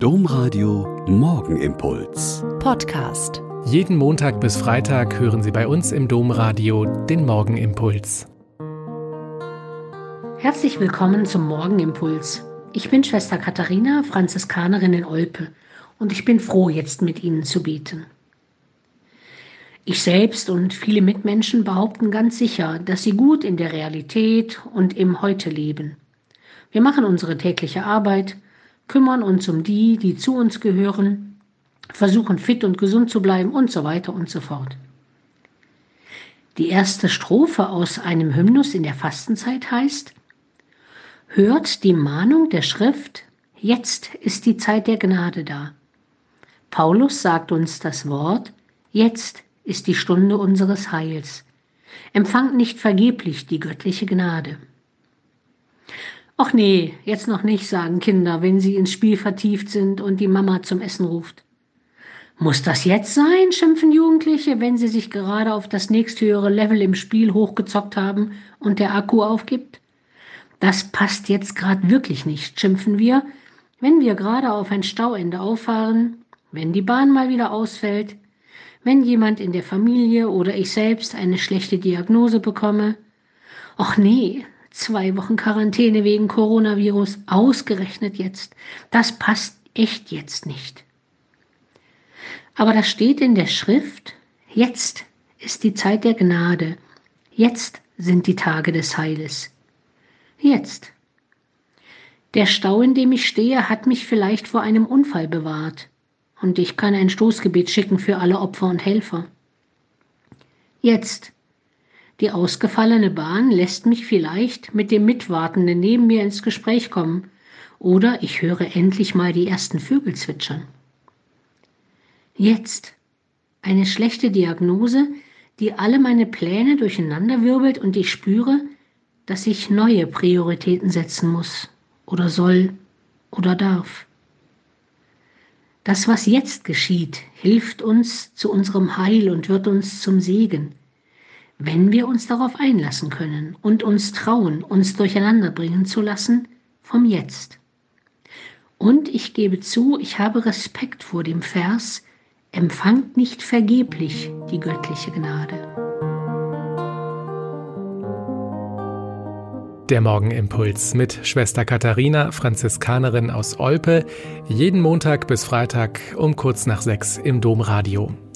Domradio Morgenimpuls. Podcast. Jeden Montag bis Freitag hören Sie bei uns im Domradio den Morgenimpuls. Herzlich willkommen zum Morgenimpuls. Ich bin Schwester Katharina, Franziskanerin in Olpe, und ich bin froh, jetzt mit Ihnen zu beten. Ich selbst und viele Mitmenschen behaupten ganz sicher, dass sie gut in der Realität und im Heute leben. Wir machen unsere tägliche Arbeit, kümmern uns um die, die zu uns gehören, versuchen fit und gesund zu bleiben und so weiter und so fort. Die erste Strophe aus einem Hymnus in der Fastenzeit heißt, Hört die Mahnung der Schrift, jetzt ist die Zeit der Gnade da. Paulus sagt uns das Wort, jetzt ist die Stunde unseres Heils. Empfangt nicht vergeblich die göttliche Gnade. Ach nee, jetzt noch nicht, sagen Kinder, wenn sie ins Spiel vertieft sind und die Mama zum Essen ruft. Muss das jetzt sein, schimpfen Jugendliche, wenn sie sich gerade auf das nächsthöhere Level im Spiel hochgezockt haben und der Akku aufgibt? Das passt jetzt gerade wirklich nicht, schimpfen wir, wenn wir gerade auf ein Stauende auffahren, wenn die Bahn mal wieder ausfällt, wenn jemand in der Familie oder ich selbst eine schlechte Diagnose bekomme. Ach nee, Zwei Wochen Quarantäne wegen Coronavirus, ausgerechnet jetzt. Das passt echt jetzt nicht. Aber da steht in der Schrift, jetzt ist die Zeit der Gnade, jetzt sind die Tage des Heiles. Jetzt. Der Stau, in dem ich stehe, hat mich vielleicht vor einem Unfall bewahrt, und ich kann ein Stoßgebet schicken für alle Opfer und Helfer. Jetzt die ausgefallene Bahn lässt mich vielleicht mit dem Mitwartenden neben mir ins Gespräch kommen, oder ich höre endlich mal die ersten Vögel zwitschern. Jetzt eine schlechte Diagnose, die alle meine Pläne durcheinanderwirbelt und ich spüre, dass ich neue Prioritäten setzen muss oder soll oder darf. Das, was jetzt geschieht, hilft uns zu unserem Heil und wird uns zum Segen wenn wir uns darauf einlassen können und uns trauen, uns durcheinander bringen zu lassen vom Jetzt. Und ich gebe zu, ich habe Respekt vor dem Vers, empfangt nicht vergeblich die göttliche Gnade. Der Morgenimpuls mit Schwester Katharina, Franziskanerin aus Olpe, jeden Montag bis Freitag um kurz nach sechs im Domradio.